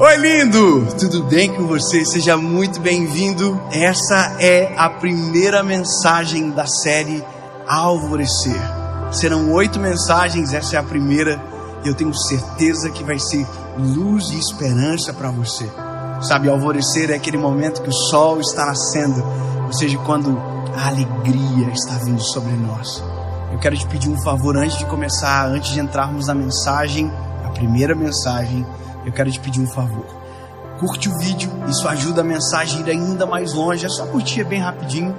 Oi, lindo! Tudo bem com você? Seja muito bem-vindo. Essa é a primeira mensagem da série Alvorecer. Serão oito mensagens, essa é a primeira, eu tenho certeza que vai ser luz e esperança para você. Sabe, alvorecer é aquele momento que o sol está nascendo, ou seja, quando a alegria está vindo sobre nós. Eu quero te pedir um favor antes de começar, antes de entrarmos na mensagem, a primeira mensagem eu quero te pedir um favor. Curte o vídeo, isso ajuda a mensagem a ir ainda mais longe. É só curtir é bem rapidinho.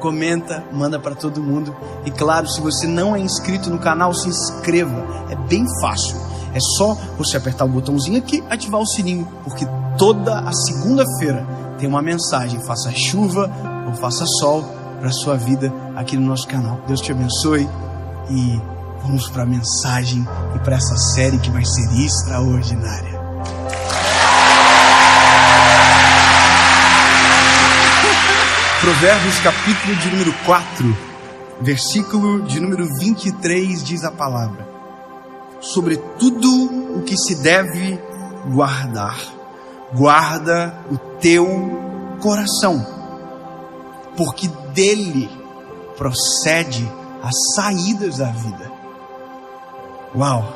Comenta, manda para todo mundo. E claro, se você não é inscrito no canal, se inscreva. É bem fácil. É só você apertar o botãozinho aqui, ativar o sininho, porque toda a segunda-feira tem uma mensagem, faça chuva ou faça sol para sua vida aqui no nosso canal. Deus te abençoe e vamos para a mensagem e para essa série que vai ser extraordinária. Provérbios capítulo de número 4, versículo de número 23 diz a palavra: Sobre tudo o que se deve guardar, guarda o teu coração, porque dele procede as saídas da vida. Uau!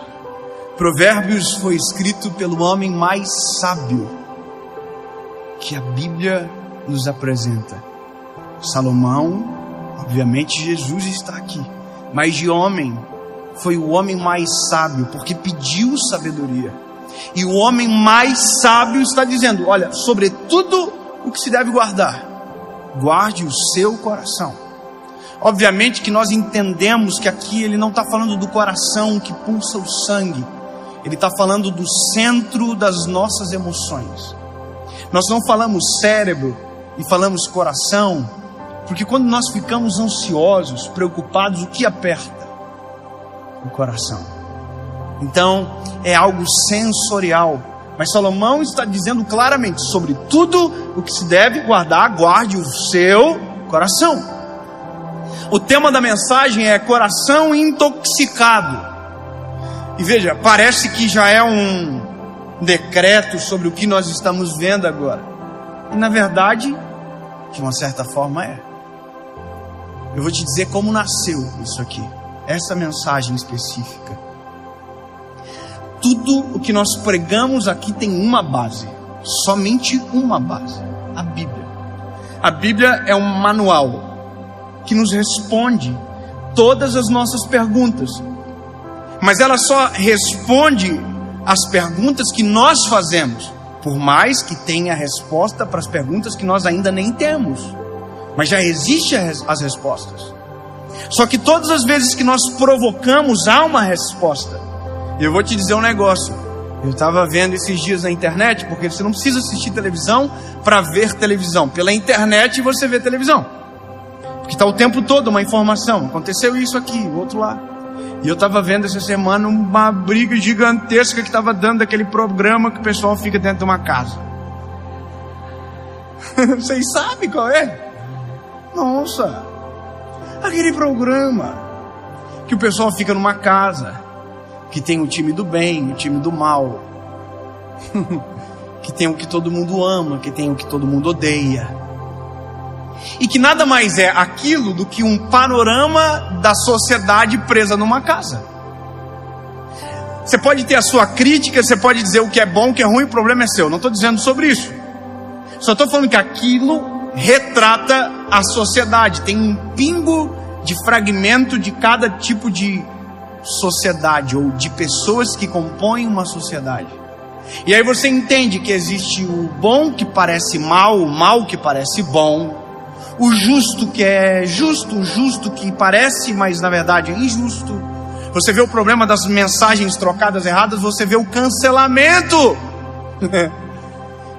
Provérbios foi escrito pelo homem mais sábio que a Bíblia nos apresenta. Salomão, obviamente Jesus está aqui, mas de homem foi o homem mais sábio, porque pediu sabedoria. E o homem mais sábio está dizendo: olha, sobre tudo o que se deve guardar, guarde o seu coração. Obviamente que nós entendemos que aqui ele não está falando do coração que pulsa o sangue, ele está falando do centro das nossas emoções. Nós não falamos cérebro e falamos coração, porque quando nós ficamos ansiosos, preocupados, o que aperta? O coração. Então, é algo sensorial. Mas Salomão está dizendo claramente sobre tudo o que se deve guardar, guarde o seu coração. O tema da mensagem é coração intoxicado. E veja, parece que já é um decreto sobre o que nós estamos vendo agora. E na verdade, de uma certa forma é. Eu vou te dizer como nasceu isso aqui, essa mensagem específica. Tudo o que nós pregamos aqui tem uma base, somente uma base: a Bíblia. A Bíblia é um manual que nos responde todas as nossas perguntas, mas ela só responde as perguntas que nós fazemos, por mais que tenha resposta para as perguntas que nós ainda nem temos mas já existem as respostas. Só que todas as vezes que nós provocamos, há uma resposta. E eu vou te dizer um negócio. Eu estava vendo esses dias na internet, porque você não precisa assistir televisão para ver televisão. Pela internet você vê televisão. Porque está o tempo todo uma informação. Aconteceu isso aqui, o outro lá. E eu estava vendo essa semana uma briga gigantesca que estava dando aquele programa que o pessoal fica dentro de uma casa. Vocês sabem qual é? Nossa, aquele programa que o pessoal fica numa casa, que tem o time do bem, o time do mal, que tem o que todo mundo ama, que tem o que todo mundo odeia. E que nada mais é aquilo do que um panorama da sociedade presa numa casa. Você pode ter a sua crítica, você pode dizer o que é bom, o que é ruim, o problema é seu. Não estou dizendo sobre isso. Só estou falando que aquilo retrata a sociedade, tem um pingo de fragmento de cada tipo de sociedade ou de pessoas que compõem uma sociedade. E aí você entende que existe o bom que parece mal, o mal que parece bom, o justo que é justo, o justo que parece, mas na verdade é injusto. Você vê o problema das mensagens trocadas erradas, você vê o cancelamento.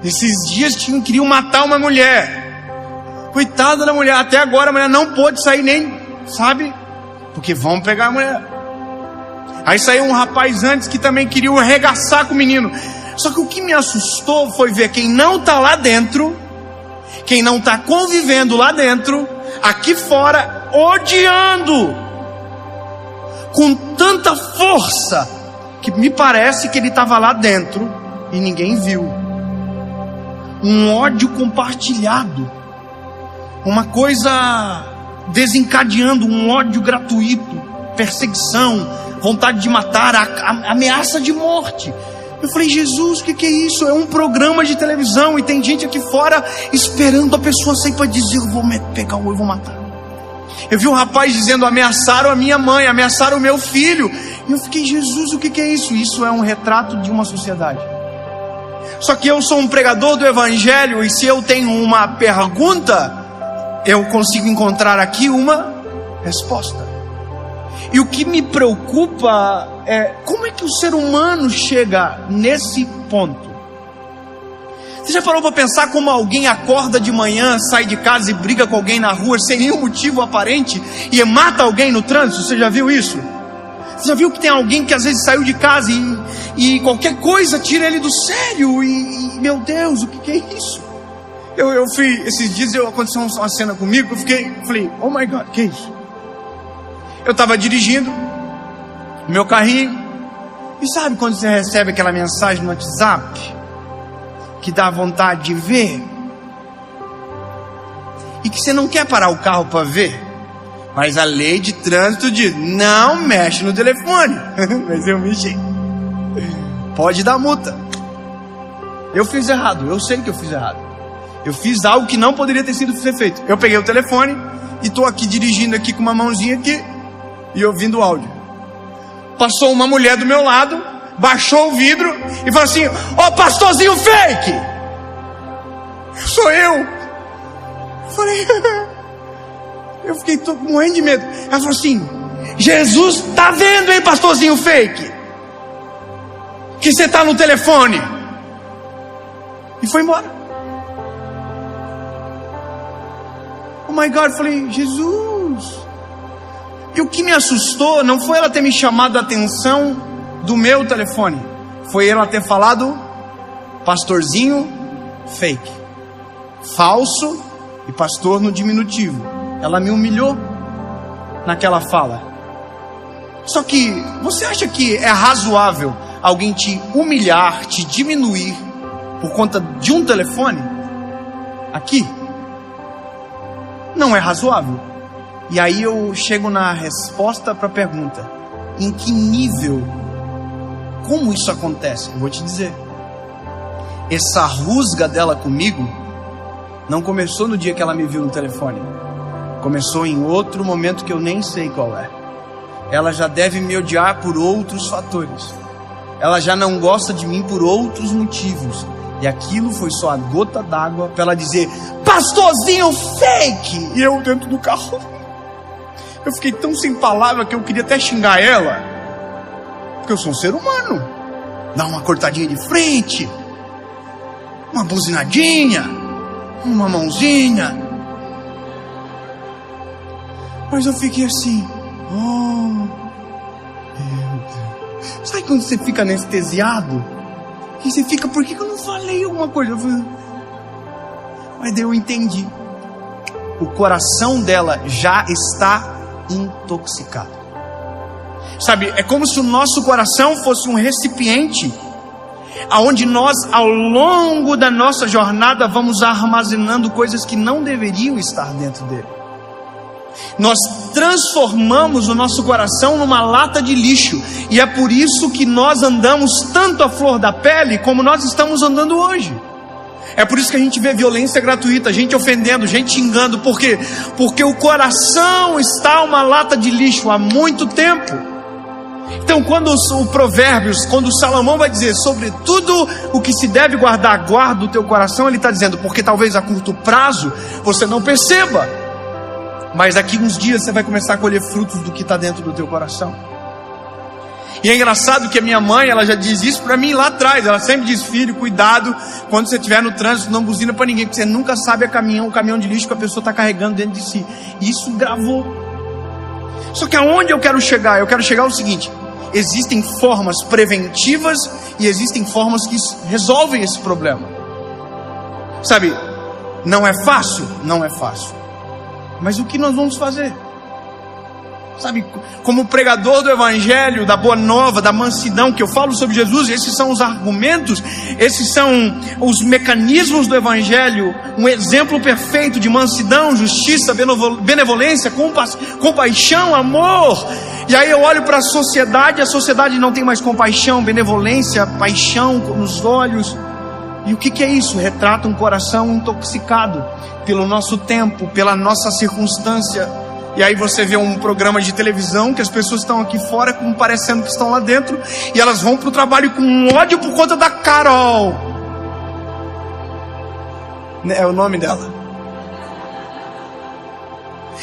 Esses dias tinham queriam matar uma mulher. Coitada da mulher, até agora a mulher não pôde sair nem, sabe? Porque vão pegar a mulher. Aí saiu um rapaz antes que também queria arregaçar com o menino. Só que o que me assustou foi ver quem não está lá dentro, quem não está convivendo lá dentro, aqui fora, odiando, com tanta força, que me parece que ele estava lá dentro, e ninguém viu. Um ódio compartilhado. Uma coisa desencadeando um ódio gratuito, perseguição, vontade de matar, a, a, ameaça de morte. Eu falei, Jesus, o que, que, é isso? É um programa de televisão e tem gente aqui fora esperando a pessoa sair para dizer: Eu vou pegar o eu vou matar. Eu vi um rapaz dizendo: Ameaçaram a minha mãe, ameaçaram o meu filho. E eu fiquei, Jesus, o que, que é isso? Isso é um retrato de uma sociedade. Só que eu sou um pregador do Evangelho e se eu tenho uma pergunta, eu consigo encontrar aqui uma resposta. E o que me preocupa é como é que o ser humano chega nesse ponto. Você já parou para pensar como alguém acorda de manhã, sai de casa e briga com alguém na rua sem nenhum motivo aparente e mata alguém no trânsito? Você já viu isso? Você já viu que tem alguém que às vezes saiu de casa e, e qualquer coisa tira ele do sério? E, e meu Deus, o que, que é isso? Eu, eu fui, esses dias eu, aconteceu uma cena comigo, eu fiquei, falei, oh my God, que é isso? Eu estava dirigindo, meu carrinho, e sabe quando você recebe aquela mensagem no WhatsApp, que dá vontade de ver, e que você não quer parar o carro para ver, mas a lei de trânsito diz, não mexe no telefone, mas eu mexi, pode dar multa. Eu fiz errado, eu sei que eu fiz errado. Eu fiz algo que não poderia ter sido feito. Eu peguei o telefone e estou aqui dirigindo aqui com uma mãozinha aqui e ouvindo o áudio. Passou uma mulher do meu lado, baixou o vidro e falou assim: Ó, oh, pastorzinho fake! Sou eu. eu falei, eu fiquei tô morrendo de medo. Ela falou assim: Jesus tá vendo, hein, pastorzinho fake? Que você tá no telefone. E foi embora. Oh my God, eu falei, Jesus. E o que me assustou não foi ela ter me chamado a atenção do meu telefone, foi ela ter falado pastorzinho fake, falso e pastor no diminutivo. Ela me humilhou naquela fala. Só que você acha que é razoável alguém te humilhar, te diminuir por conta de um telefone? Aqui? Não é razoável. E aí eu chego na resposta para a pergunta: em que nível? Como isso acontece? Eu vou te dizer. Essa rusga dela comigo não começou no dia que ela me viu no telefone. Começou em outro momento que eu nem sei qual é. Ela já deve me odiar por outros fatores. Ela já não gosta de mim por outros motivos. E aquilo foi só a gota d'água para ela dizer: Pastorzinho fake! E eu dentro do carro. Eu fiquei tão sem palavra que eu queria até xingar ela. Porque eu sou um ser humano. Dá uma cortadinha de frente, uma buzinadinha, uma mãozinha. Mas eu fiquei assim, oh, meu Deus. Sabe quando você fica anestesiado? E você fica, por que, eu não falei alguma coisa? Falei, mas daí eu entendi. O coração dela já está intoxicado. Sabe, é como se o nosso coração fosse um recipiente aonde nós ao longo da nossa jornada vamos armazenando coisas que não deveriam estar dentro dele. Nós transformamos o nosso coração numa lata de lixo, e é por isso que nós andamos tanto à flor da pele como nós estamos andando hoje. É por isso que a gente vê violência gratuita, gente ofendendo, gente xingando, por quê? Porque o coração está uma lata de lixo há muito tempo. Então, quando o Provérbios, quando o Salomão vai dizer sobre tudo o que se deve guardar, guarda o teu coração, ele está dizendo, porque talvez a curto prazo você não perceba, mas daqui uns dias você vai começar a colher frutos do que está dentro do teu coração. E é engraçado que a minha mãe, ela já diz isso para mim lá atrás. Ela sempre diz: filho, cuidado quando você estiver no trânsito, não buzina para ninguém, porque você nunca sabe a caminhão, o caminhão de lixo que a pessoa está carregando dentro de si. E isso gravou. Só que aonde eu quero chegar? Eu quero chegar ao seguinte: existem formas preventivas e existem formas que resolvem esse problema. Sabe, não é fácil? Não é fácil. Mas o que nós vamos fazer? Sabe, como pregador do Evangelho, da Boa Nova, da mansidão, que eu falo sobre Jesus, esses são os argumentos, esses são os mecanismos do Evangelho, um exemplo perfeito de mansidão, justiça, benevolência, compa compaixão, amor. E aí eu olho para a sociedade, a sociedade não tem mais compaixão, benevolência, paixão nos olhos. E o que, que é isso? Retrata um coração intoxicado pelo nosso tempo, pela nossa circunstância. E aí você vê um programa de televisão que as pessoas estão aqui fora como parecendo que estão lá dentro e elas vão para o trabalho com ódio por conta da Carol. Né, é o nome dela.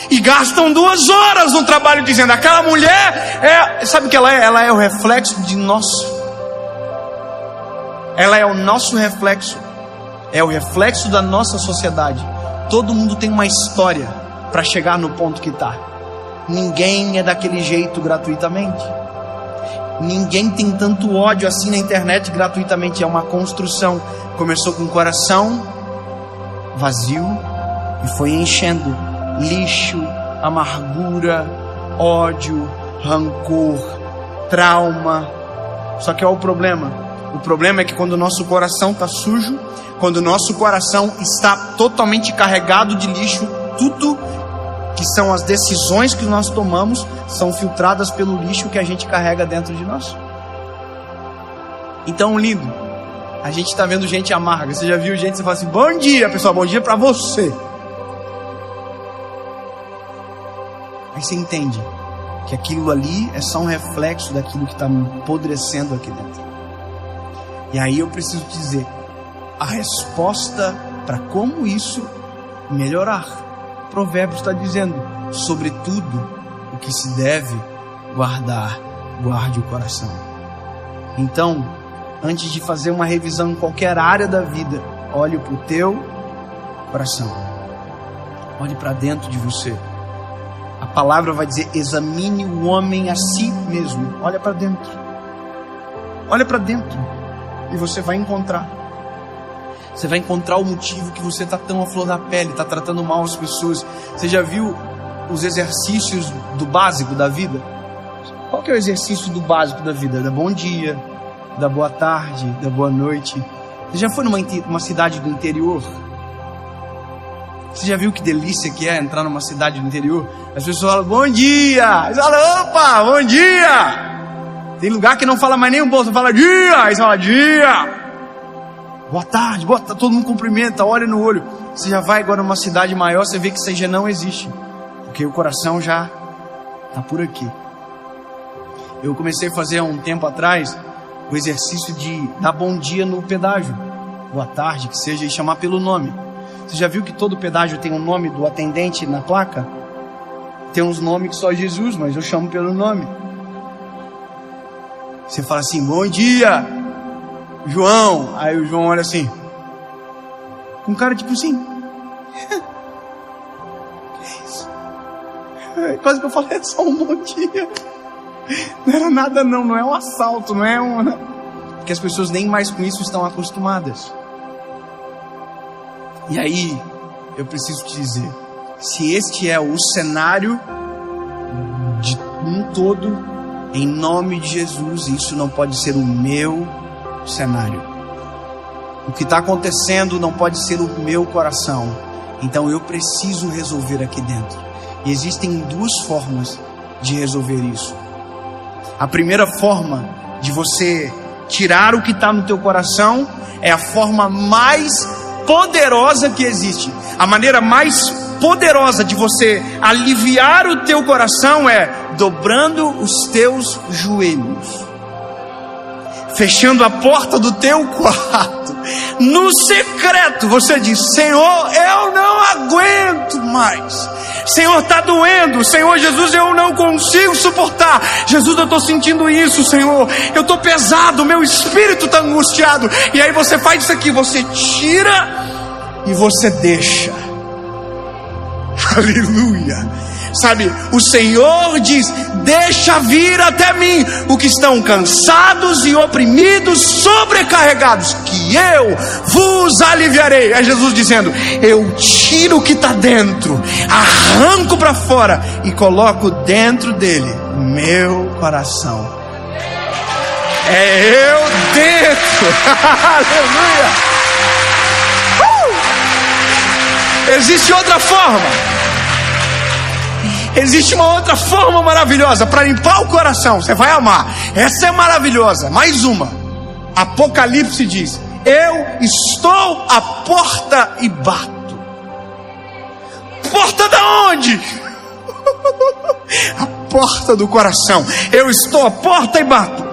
E gastam duas horas no trabalho dizendo aquela mulher é, sabe o que ela é? Ela é o reflexo de nós ela é o nosso reflexo, é o reflexo da nossa sociedade. Todo mundo tem uma história para chegar no ponto que está. Ninguém é daquele jeito gratuitamente. Ninguém tem tanto ódio assim na internet gratuitamente. É uma construção. Começou com o coração vazio e foi enchendo lixo, amargura, ódio, rancor, trauma. Só que é o problema o problema é que quando o nosso coração está sujo, quando o nosso coração está totalmente carregado de lixo, tudo que são as decisões que nós tomamos são filtradas pelo lixo que a gente carrega dentro de nós. Então, lindo, a gente está vendo gente amarga. Você já viu gente você fala assim: Bom dia, pessoal, bom dia para você. Aí você entende que aquilo ali é só um reflexo daquilo que está apodrecendo aqui dentro. E aí eu preciso dizer a resposta para como isso melhorar. Provérbios está dizendo, sobretudo, o que se deve guardar, guarde o coração. Então, antes de fazer uma revisão em qualquer área da vida, olhe para o teu coração. Olhe para dentro de você. A palavra vai dizer: examine o homem a si mesmo. Olha para dentro. Olha para dentro e você vai encontrar. Você vai encontrar o motivo que você está tão à flor da pele, está tratando mal as pessoas. Você já viu os exercícios do básico da vida? Qual que é o exercício do básico da vida? Da bom dia, da boa tarde, da boa noite. Você já foi numa uma cidade do interior? Você já viu que delícia que é entrar numa cidade do interior? As pessoas falam bom dia, eles falam opa, bom dia. Tem lugar que não fala mais nem um bolso, fala dia, aí fala dia. Boa tarde, boa tarde, todo mundo cumprimenta, olha no olho. Você já vai agora numa cidade maior, você vê que isso já não existe. Porque o coração já está por aqui. Eu comecei a fazer há um tempo atrás o exercício de dar bom dia no pedágio. Boa tarde, que seja, e chamar pelo nome. Você já viu que todo pedágio tem um nome do atendente na placa? Tem uns nomes que só Jesus, mas eu chamo pelo nome. Você fala assim: Bom dia, João. Aí o João olha assim, com cara tipo assim: Que isso? É, quase que eu falei: É só um bom dia. Não era nada, não. Não é um assalto, não é um. Porque as pessoas nem mais com isso estão acostumadas. E aí, eu preciso te dizer: se este é o cenário de um todo, em nome de Jesus, isso não pode ser o meu cenário. O que está acontecendo não pode ser o meu coração. Então eu preciso resolver aqui dentro. E existem duas formas de resolver isso. A primeira forma de você tirar o que está no teu coração é a forma mais poderosa que existe. A maneira mais poderosa de você aliviar o teu coração é dobrando os teus joelhos, fechando a porta do teu quarto, no secreto você diz: Senhor, eu não aguento mais. Senhor, está doendo. Senhor Jesus, eu não consigo suportar. Jesus, eu estou sentindo isso, Senhor. Eu estou pesado, meu espírito está angustiado. E aí você faz isso aqui: você tira e você deixa Aleluia. Sabe, o Senhor diz: Deixa vir até mim o que estão cansados e oprimidos, sobrecarregados, que eu vos aliviarei. É Jesus dizendo: Eu tiro o que está dentro, arranco para fora e coloco dentro dele meu coração. É eu dentro, aleluia. Uh! Existe outra forma. Existe uma outra forma maravilhosa para limpar o coração. Você vai amar. Essa é maravilhosa. Mais uma. Apocalipse diz: Eu estou à porta e bato. Porta da onde? a porta do coração. Eu estou à porta e bato.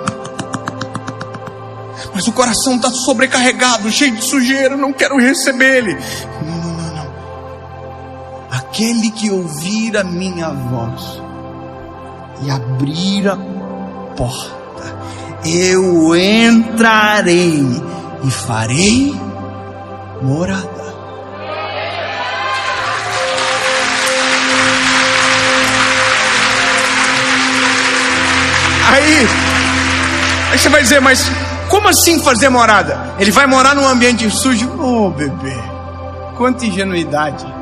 Mas o coração está sobrecarregado, cheio de sujeira. Não quero receber ele aquele que ouvir a minha voz e abrir a porta, eu entrarei e farei morada. Aí, aí você vai dizer, mas como assim fazer morada? Ele vai morar num ambiente sujo? Oh, bebê, quanta ingenuidade.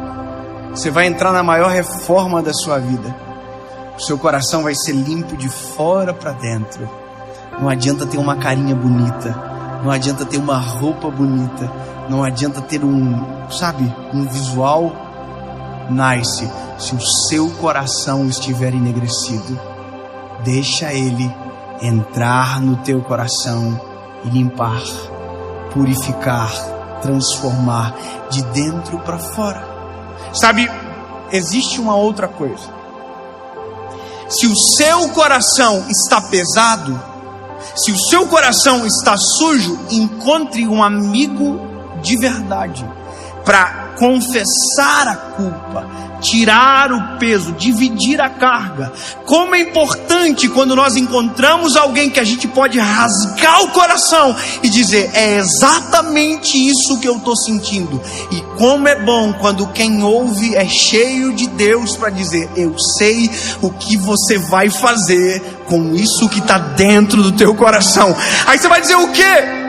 Você vai entrar na maior reforma da sua vida. O seu coração vai ser limpo de fora para dentro. Não adianta ter uma carinha bonita. Não adianta ter uma roupa bonita. Não adianta ter um, sabe, um visual nice. Se o seu coração estiver enegrecido, deixa ele entrar no teu coração e limpar, purificar, transformar de dentro para fora. Sabe, existe uma outra coisa. Se o seu coração está pesado, se o seu coração está sujo, encontre um amigo de verdade para confessar a culpa, tirar o peso, dividir a carga. Como é importante quando nós encontramos alguém que a gente pode rasgar o coração e dizer: é exatamente isso que eu estou sentindo. E como é bom quando quem ouve é cheio de Deus para dizer: eu sei o que você vai fazer com isso que está dentro do teu coração. Aí você vai dizer o quê?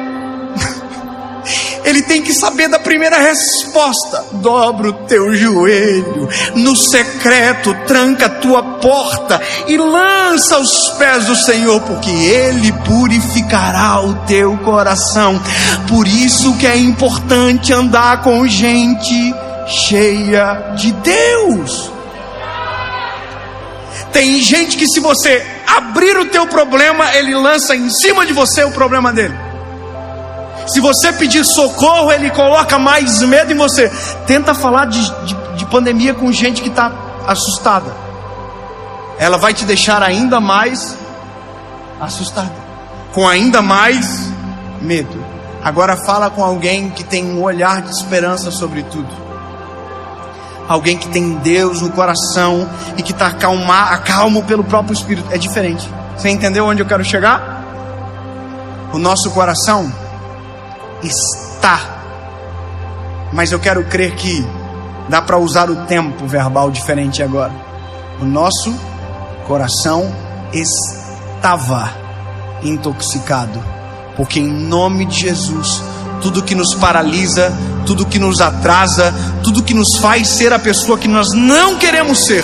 Ele tem que saber da primeira resposta. Dobra o teu joelho, no secreto, tranca a tua porta e lança aos pés do Senhor, porque Ele purificará o teu coração. Por isso que é importante andar com gente cheia de Deus. Tem gente que se você abrir o teu problema, ele lança em cima de você o problema dele. Se você pedir socorro, ele coloca mais medo em você. Tenta falar de, de, de pandemia com gente que está assustada. Ela vai te deixar ainda mais assustada, com ainda mais medo. Agora fala com alguém que tem um olhar de esperança sobre tudo. Alguém que tem Deus no coração e que está acalmo pelo próprio Espírito. É diferente. Você entendeu onde eu quero chegar? O nosso coração está. Mas eu quero crer que dá para usar o tempo verbal diferente agora. O nosso coração estava intoxicado, porque em nome de Jesus, tudo que nos paralisa, tudo que nos atrasa, tudo que nos faz ser a pessoa que nós não queremos ser,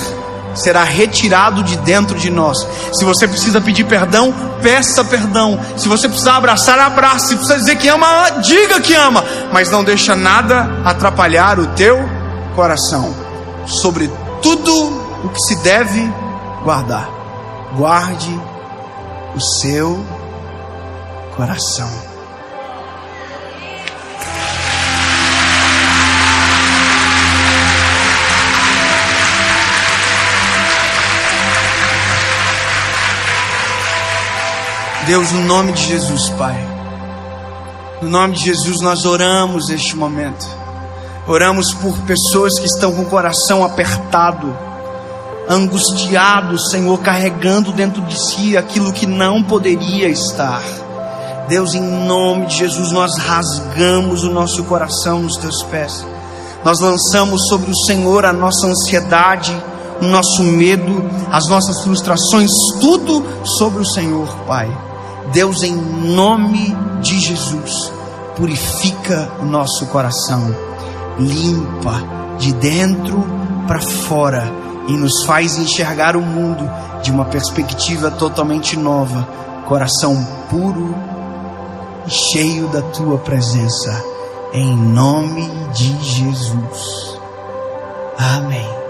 será retirado de dentro de nós. Se você precisa pedir perdão, peça perdão. Se você precisar abraçar, abrace. Se precisa dizer que ama, diga que ama. Mas não deixa nada atrapalhar o teu coração. Sobre tudo o que se deve guardar. Guarde o seu coração. Deus, no nome de Jesus, Pai. No nome de Jesus, nós oramos este momento. Oramos por pessoas que estão com o coração apertado, angustiado, Senhor, carregando dentro de si aquilo que não poderia estar. Deus, em nome de Jesus, nós rasgamos o nosso coração nos teus pés. Nós lançamos sobre o Senhor a nossa ansiedade, nosso medo, as nossas frustrações, tudo sobre o Senhor, Pai. Deus, em nome de Jesus, purifica o nosso coração, limpa de dentro para fora e nos faz enxergar o mundo de uma perspectiva totalmente nova, coração puro e cheio da tua presença, em nome de Jesus. Amém.